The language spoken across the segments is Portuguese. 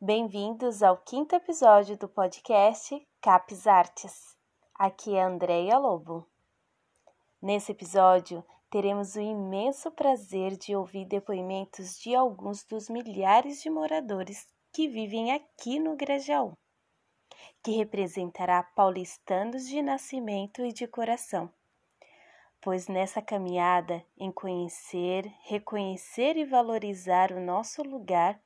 Bem-vindos ao quinto episódio do podcast Capes Artes. Aqui é Andréia Lobo. Nesse episódio, teremos o imenso prazer de ouvir depoimentos de alguns dos milhares de moradores que vivem aqui no Grajaú, que representará paulistanos de nascimento e de coração. Pois nessa caminhada em conhecer, reconhecer e valorizar o nosso lugar,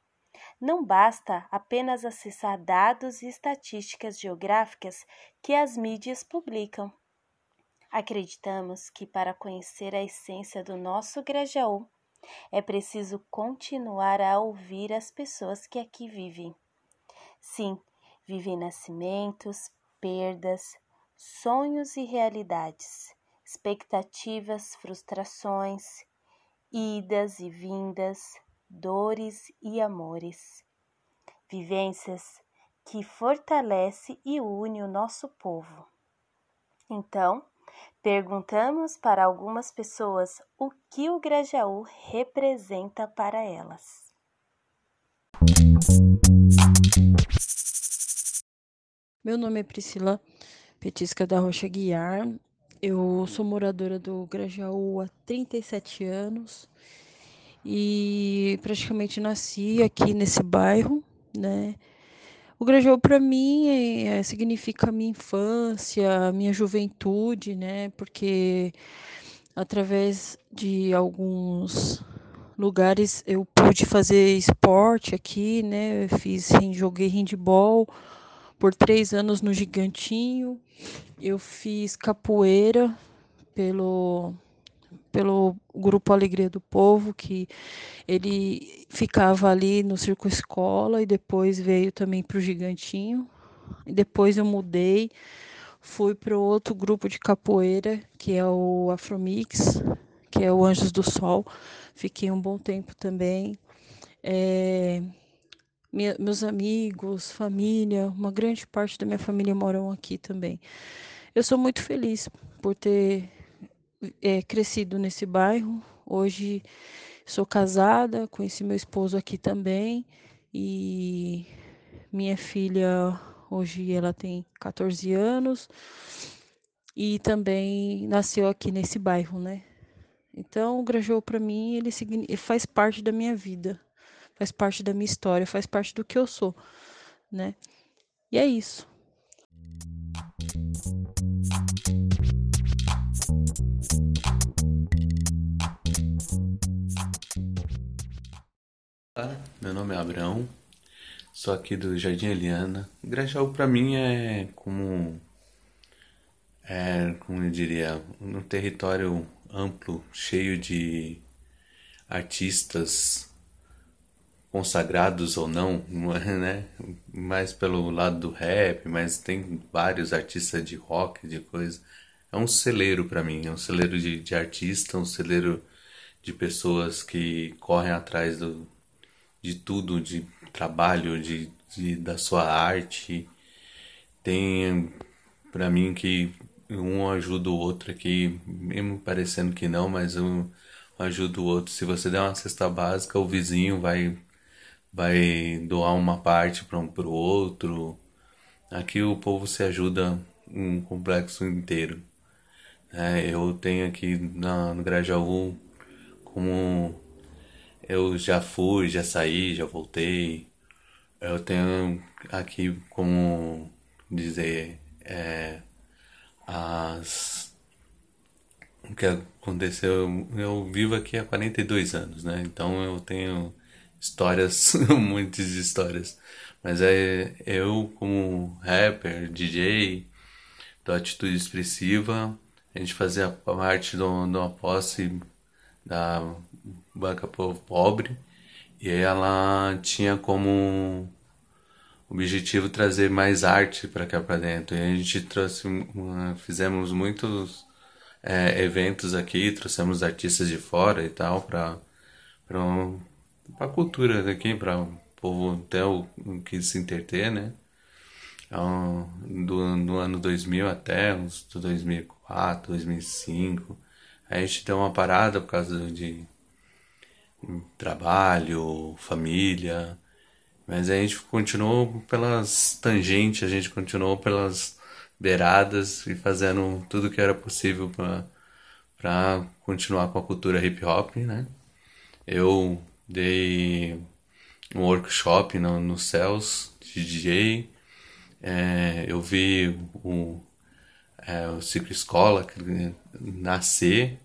não basta apenas acessar dados e estatísticas geográficas que as mídias publicam. Acreditamos que para conhecer a essência do nosso Grajaú, é preciso continuar a ouvir as pessoas que aqui vivem. Sim, vivem nascimentos, perdas, sonhos e realidades, expectativas, frustrações, idas e vindas, dores e amores. Vivências que fortalece e une o nosso povo. Então, perguntamos para algumas pessoas o que o Grajaú representa para elas. Meu nome é Priscila Petisca da Rocha Guiar. Eu sou moradora do Grajaú há 37 anos e praticamente nasci aqui nesse bairro, né? O Grajaú para mim é, significa minha infância, minha juventude, né? Porque através de alguns lugares eu pude fazer esporte aqui, né? Eu fiz, joguei handball por três anos no Gigantinho. Eu fiz capoeira pelo pelo grupo Alegria do Povo, que ele ficava ali no Circo Escola e depois veio também para o Gigantinho. E depois eu mudei, fui para outro grupo de capoeira, que é o Afromix, que é o Anjos do Sol. Fiquei um bom tempo também. É, meus amigos, família, uma grande parte da minha família moram aqui também. Eu sou muito feliz por ter é, crescido nesse bairro. Hoje sou casada, conheci meu esposo aqui também e minha filha hoje ela tem 14 anos e também nasceu aqui nesse bairro, né? Então, o Grajaú para mim ele, ele faz parte da minha vida, faz parte da minha história, faz parte do que eu sou, né? E é isso. Nome é Abraão, sou aqui do Jardim Eliana. Grajaú para mim é como, é, como eu diria, um território amplo, cheio de artistas consagrados ou não, né? Mais pelo lado do rap, mas tem vários artistas de rock, de coisa. É um celeiro para mim, é um celeiro de, de artista, um celeiro de pessoas que correm atrás do, de tudo, de trabalho, de, de da sua arte. Tem para mim que um ajuda o outro aqui, mesmo parecendo que não, mas um ajuda o outro. Se você der uma cesta básica, o vizinho vai vai doar uma parte para um pro outro. Aqui o povo se ajuda um complexo inteiro. É, eu tenho aqui na, no Grajaú como eu já fui, já saí, já voltei. Eu tenho aqui como dizer é, as o que aconteceu. Eu vivo aqui há 42 anos, né? Então eu tenho histórias, muitas histórias. Mas é eu como rapper, DJ, da Atitude Expressiva, a gente fazia parte de uma posse da Banca Pobre e ela tinha como objetivo trazer mais arte para cá para dentro. E a gente trouxe, fizemos muitos é, eventos aqui, trouxemos artistas de fora e tal para para a cultura daqui, para o povo ter o, que se interter, né? Então, do, do ano 2000 até uns 2004, 2005. a gente deu uma parada por causa de trabalho, família, mas a gente continuou pelas tangentes, a gente continuou pelas beiradas e fazendo tudo que era possível para continuar com a cultura hip hop, né? Eu dei um workshop no, no Céus de DJ, é, eu vi o, é, o Ciclo Escola nascer,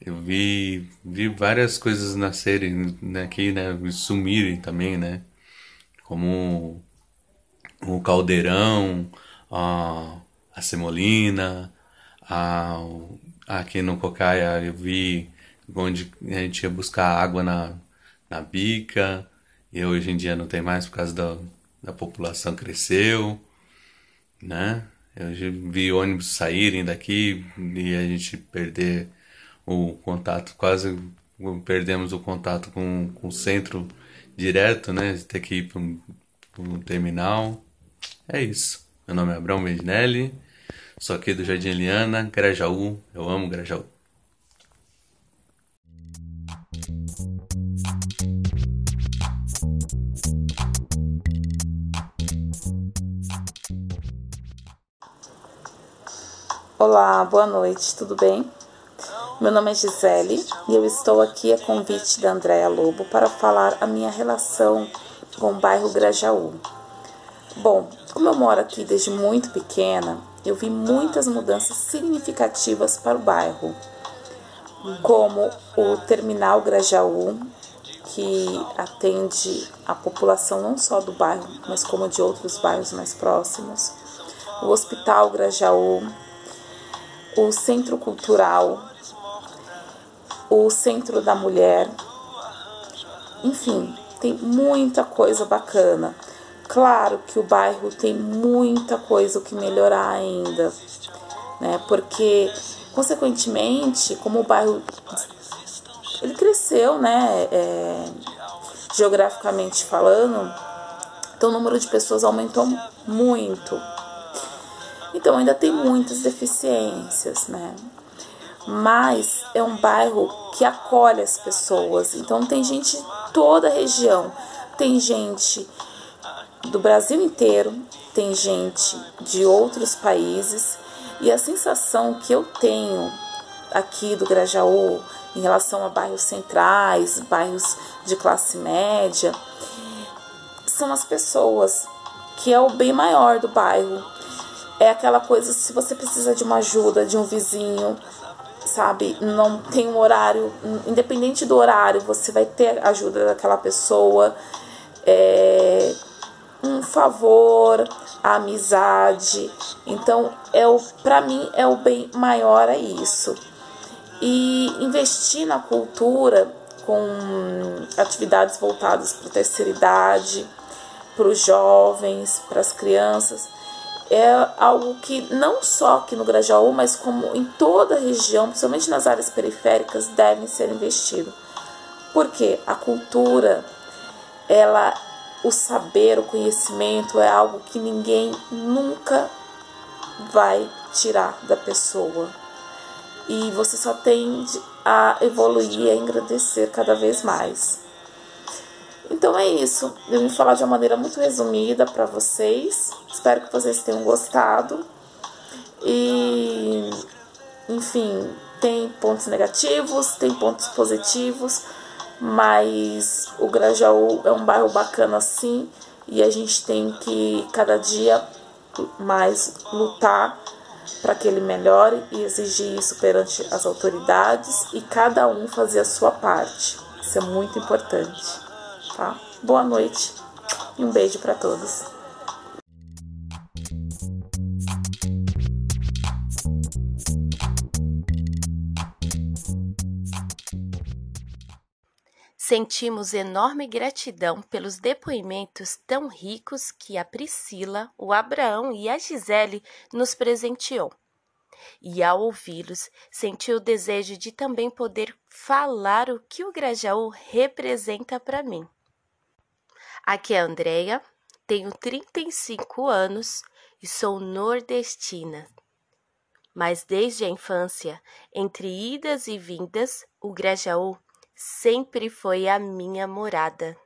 eu vi, vi várias coisas nascerem aqui, né, sumirem também, né, como o Caldeirão, a, a Semolina, a, aqui no Cocaia eu vi onde a gente ia buscar água na, na bica, e hoje em dia não tem mais por causa da, da população cresceu, né? Eu vi ônibus saírem daqui e a gente perder o contato, quase perdemos o contato com, com o centro direto, né? Ter que ir para um, um, terminal. É isso. Meu nome é Abraão Medinelli, sou aqui do Jardim Eliana, Grajaú. Eu amo Grajaú. Olá, boa noite, tudo bem? Meu nome é Gisele e eu estou aqui a convite da Andréa Lobo para falar a minha relação com o bairro Grajaú. Bom, como eu moro aqui desde muito pequena, eu vi muitas mudanças significativas para o bairro, como o Terminal Grajaú, que atende a população não só do bairro, mas como de outros bairros mais próximos, o Hospital Grajaú, o Centro Cultural, o Centro da Mulher. Enfim, tem muita coisa bacana. Claro que o bairro tem muita coisa que melhorar ainda, né? Porque, consequentemente, como o bairro ele cresceu, né? É, geograficamente falando, então o número de pessoas aumentou muito. Então ainda tem muitas deficiências, né? Mas é um bairro que acolhe as pessoas. Então tem gente de toda a região. Tem gente do Brasil inteiro, tem gente de outros países. E a sensação que eu tenho aqui do Grajaú em relação a bairros centrais, bairros de classe média, são as pessoas, que é o bem maior do bairro é aquela coisa, se você precisa de uma ajuda de um vizinho, sabe, não tem um horário, independente do horário, você vai ter ajuda daquela pessoa. É, um favor, a amizade. Então, é o para mim é o bem maior é isso. E investir na cultura com atividades voltadas para a terceira idade, para os jovens, para as crianças, é algo que não só aqui no Grajaú, mas como em toda a região, principalmente nas áreas periféricas, devem ser investido. Porque a cultura, ela, o saber, o conhecimento é algo que ninguém nunca vai tirar da pessoa. E você só tende a evoluir e a engrandecer cada vez mais. Então é isso. Eu vim falar de uma maneira muito resumida para vocês. Espero que vocês tenham gostado. E, enfim, tem pontos negativos, tem pontos positivos, mas o Grajaú é um bairro bacana sim e a gente tem que cada dia mais lutar para que ele melhore e exigir isso perante as autoridades e cada um fazer a sua parte. Isso é muito importante tá? Boa noite e um beijo para todos. Sentimos enorme gratidão pelos depoimentos tão ricos que a Priscila, o Abraão e a Gisele nos presenteou. e ao ouvi-los, senti o desejo de também poder falar o que o Grajaú representa para mim. Aqui é a Andrea, tenho 35 anos e sou nordestina. Mas desde a infância, entre idas e vindas, o Grajaú sempre foi a minha morada.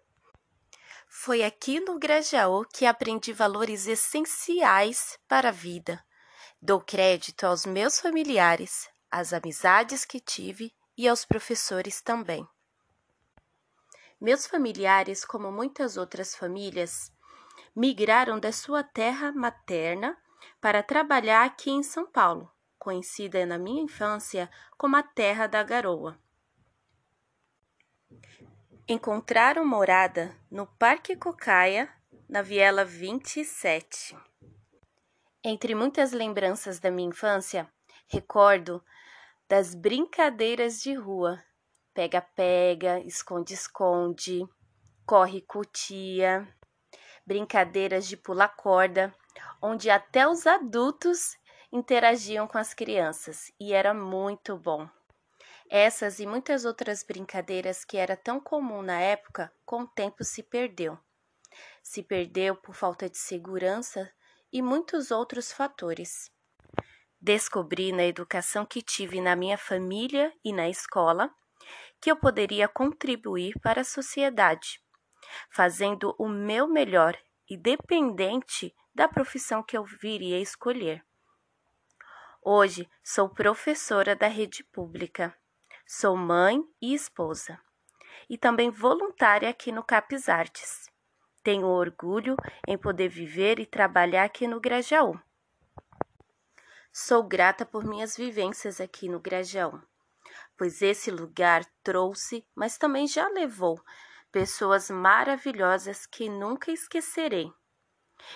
Foi aqui no Grajaú que aprendi valores essenciais para a vida. Dou crédito aos meus familiares, às amizades que tive e aos professores também. Meus familiares, como muitas outras famílias, migraram da sua terra materna para trabalhar aqui em São Paulo, conhecida na minha infância como a Terra da Garoa. Encontraram morada no Parque Cocaia, na Viela 27. Entre muitas lembranças da minha infância, recordo das brincadeiras de rua, pega-pega, esconde-esconde, corre-cutia, brincadeiras de pula-corda, onde até os adultos interagiam com as crianças e era muito bom. Essas e muitas outras brincadeiras que era tão comum na época, com o tempo se perdeu. Se perdeu por falta de segurança e muitos outros fatores. Descobri na educação que tive na minha família e na escola que eu poderia contribuir para a sociedade, fazendo o meu melhor, independente da profissão que eu viria escolher. Hoje sou professora da rede pública Sou mãe e esposa, e também voluntária aqui no Capes Artes. Tenho orgulho em poder viver e trabalhar aqui no Grajaú. Sou grata por minhas vivências aqui no Grajaú, pois esse lugar trouxe, mas também já levou, pessoas maravilhosas que nunca esquecerei.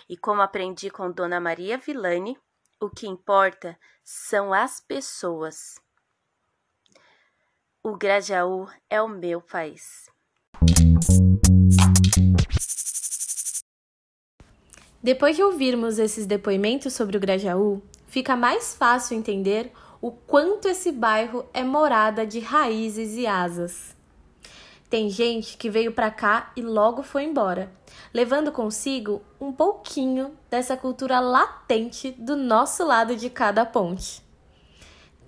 E como aprendi com Dona Maria Villani, o que importa são as pessoas. O Grajaú é o meu país. Depois de ouvirmos esses depoimentos sobre o Grajaú, fica mais fácil entender o quanto esse bairro é morada de raízes e asas. Tem gente que veio para cá e logo foi embora, levando consigo um pouquinho dessa cultura latente do nosso lado de cada ponte.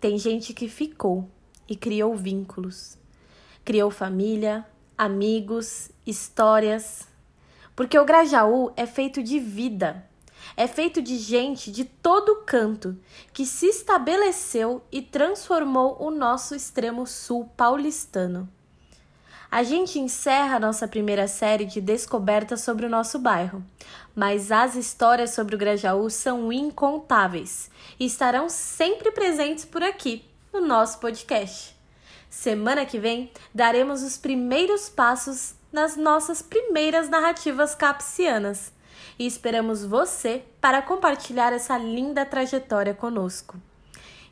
Tem gente que ficou e criou vínculos. Criou família, amigos, histórias. Porque o Grajaú é feito de vida, é feito de gente de todo canto que se estabeleceu e transformou o nosso extremo sul paulistano. A gente encerra nossa primeira série de descobertas sobre o nosso bairro, mas as histórias sobre o Grajaú são incontáveis e estarão sempre presentes por aqui no nosso podcast. Semana que vem daremos os primeiros passos nas nossas primeiras narrativas capsianas e esperamos você para compartilhar essa linda trajetória conosco.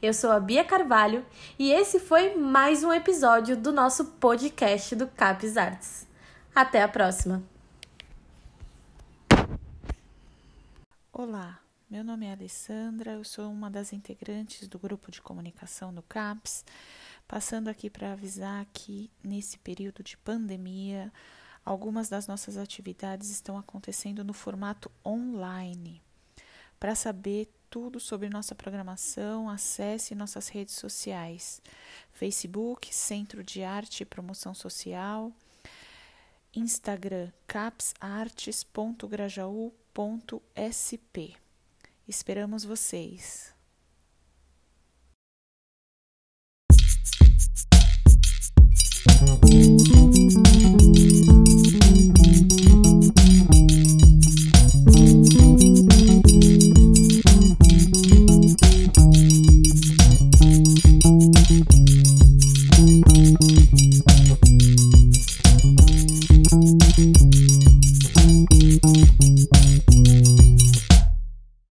Eu sou a Bia Carvalho e esse foi mais um episódio do nosso podcast do Capes Artes. Até a próxima! Olá, meu nome é Alessandra, eu sou uma das integrantes do grupo de comunicação do CAPS, passando aqui para avisar que nesse período de pandemia, algumas das nossas atividades estão acontecendo no formato online. Para saber tudo sobre nossa programação, acesse nossas redes sociais: Facebook, Centro de Arte e Promoção Social, Instagram capsartes.grajaú.sp. Esperamos vocês!